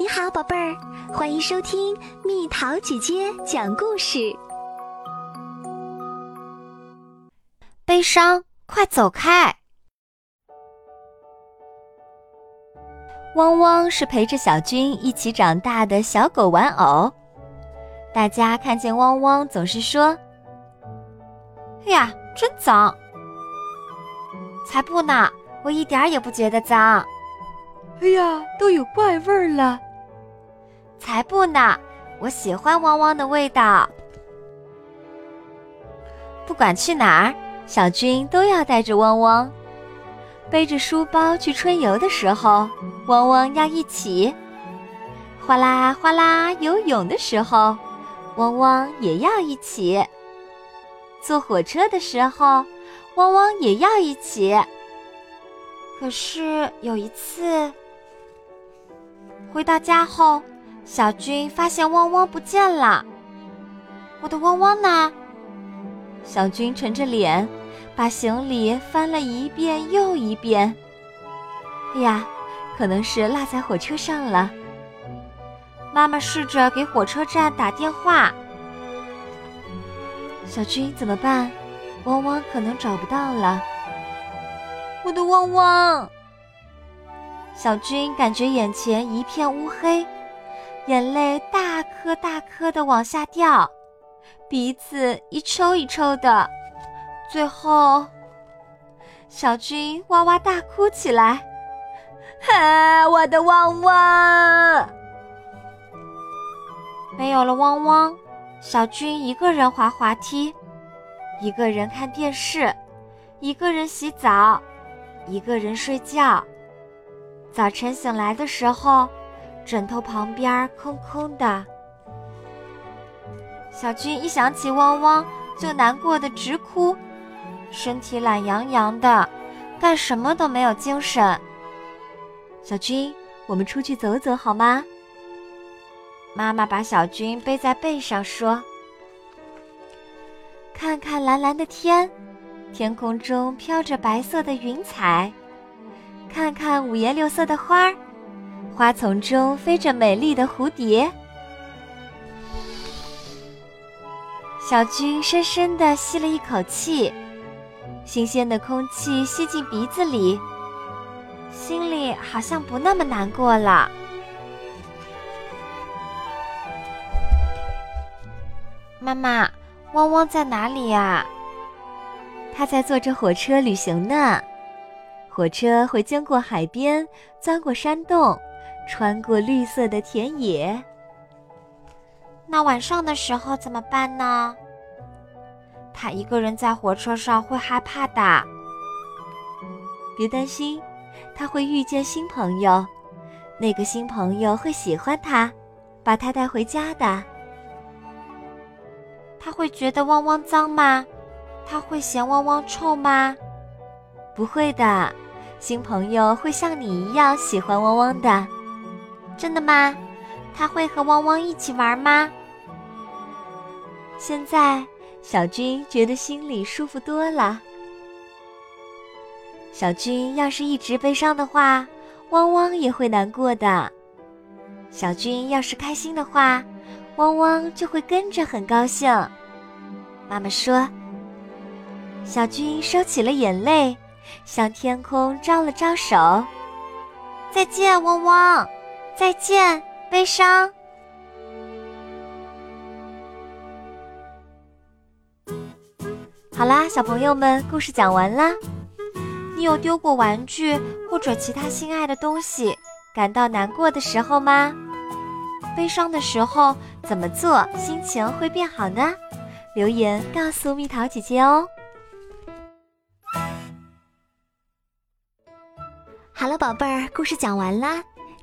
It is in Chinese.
你好，宝贝儿，欢迎收听蜜桃姐姐讲故事。悲伤，快走开！汪汪是陪着小军一起长大的小狗玩偶，大家看见汪汪总是说：“哎呀，真脏！”才不呢，我一点也不觉得脏。哎呀，都有怪味儿了。才不呢！我喜欢汪汪的味道。不管去哪儿，小军都要带着汪汪。背着书包去春游的时候，汪汪要一起；哗啦哗啦游泳的时候，汪汪也要一起；坐火车的时候，汪汪也要一起。可是有一次，回到家后。小军发现汪汪不见了，我的汪汪呢？小军沉着脸，把行李翻了一遍又一遍。哎呀，可能是落在火车上了。妈妈试着给火车站打电话。小军怎么办？汪汪可能找不到了。我的汪汪！小军感觉眼前一片乌黑。眼泪大颗大颗的往下掉，鼻子一抽一抽的，最后，小军哇哇大哭起来。啊，我的汪汪！没有了汪汪，小军一个人滑滑梯，一个人看电视，一个人洗澡，一个人睡觉。早晨醒来的时候。枕头旁边空空的，小军一想起汪汪就难过的直哭，身体懒洋洋的，干什么都没有精神。小军，我们出去走走好吗？妈妈把小军背在背上说：“看看蓝蓝的天，天空中飘着白色的云彩，看看五颜六色的花儿。”花丛中飞着美丽的蝴蝶，小军深深地吸了一口气，新鲜的空气吸进鼻子里，心里好像不那么难过了。妈妈，汪汪在哪里呀？他在坐着火车旅行呢。火车会经过海边，钻过山洞。穿过绿色的田野，那晚上的时候怎么办呢？他一个人在火车上会害怕的。别担心，他会遇见新朋友，那个新朋友会喜欢他，把他带回家的。他会觉得汪汪脏吗？他会嫌汪汪臭吗？不会的，新朋友会像你一样喜欢汪汪的。真的吗？他会和汪汪一起玩吗？现在，小军觉得心里舒服多了。小军要是一直悲伤的话，汪汪也会难过的。小军要是开心的话，汪汪就会跟着很高兴。妈妈说，小军收起了眼泪，向天空招了招手，再见，汪汪。再见，悲伤。好啦，小朋友们，故事讲完啦。你有丢过玩具或者其他心爱的东西，感到难过的时候吗？悲伤的时候怎么做，心情会变好呢？留言告诉蜜桃姐姐哦。好了，宝贝儿，故事讲完啦。